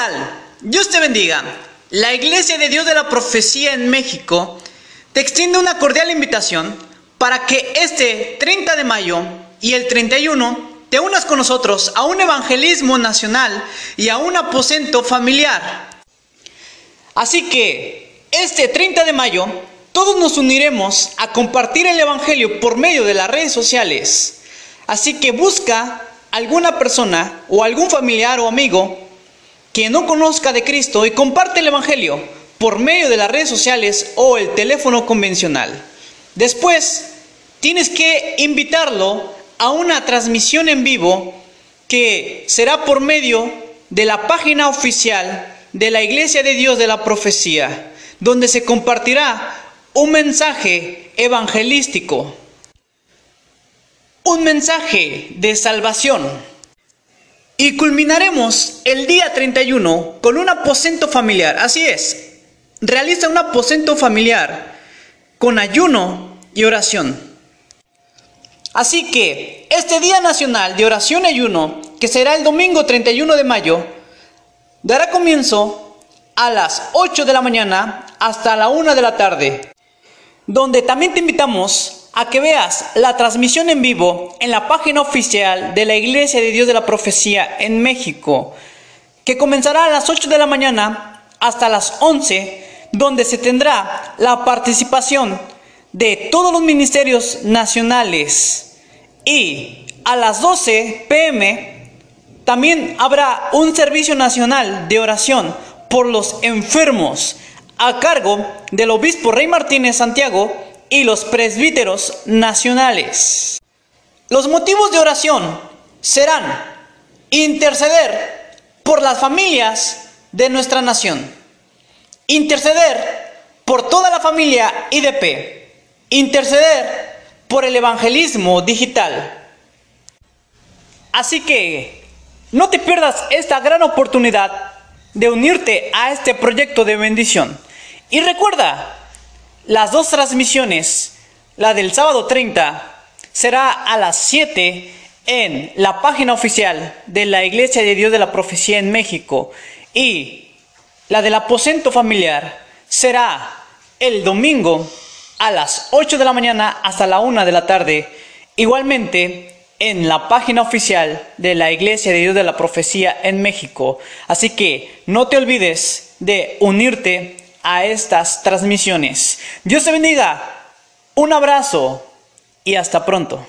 tal? Dios te bendiga. La Iglesia de Dios de la Profecía en México te extiende una cordial invitación para que este 30 de mayo y el 31 te unas con nosotros a un evangelismo nacional y a un aposento familiar. Así que este 30 de mayo todos nos uniremos a compartir el Evangelio por medio de las redes sociales. Así que busca alguna persona o algún familiar o amigo que no conozca de Cristo y comparte el Evangelio por medio de las redes sociales o el teléfono convencional. Después, tienes que invitarlo a una transmisión en vivo que será por medio de la página oficial de la Iglesia de Dios de la Profecía, donde se compartirá un mensaje evangelístico, un mensaje de salvación. Y culminaremos el día 31 con un aposento familiar. Así es, realiza un aposento familiar con ayuno y oración. Así que este Día Nacional de Oración y Ayuno, que será el domingo 31 de mayo, dará comienzo a las 8 de la mañana hasta la 1 de la tarde, donde también te invitamos a que veas la transmisión en vivo en la página oficial de la Iglesia de Dios de la Profecía en México, que comenzará a las 8 de la mañana hasta las 11, donde se tendrá la participación de todos los ministerios nacionales. Y a las 12 pm también habrá un servicio nacional de oración por los enfermos a cargo del obispo Rey Martínez Santiago y los presbíteros nacionales. Los motivos de oración serán interceder por las familias de nuestra nación, interceder por toda la familia IDP, interceder por el evangelismo digital. Así que no te pierdas esta gran oportunidad de unirte a este proyecto de bendición. Y recuerda, las dos transmisiones, la del sábado 30 será a las 7 en la página oficial de la Iglesia de Dios de la Profecía en México y la del aposento familiar será el domingo a las 8 de la mañana hasta la 1 de la tarde. Igualmente, en la página oficial de la Iglesia de Dios de la Profecía en México. Así que no te olvides de unirte a estas transmisiones. Dios te bendiga. Un abrazo y hasta pronto.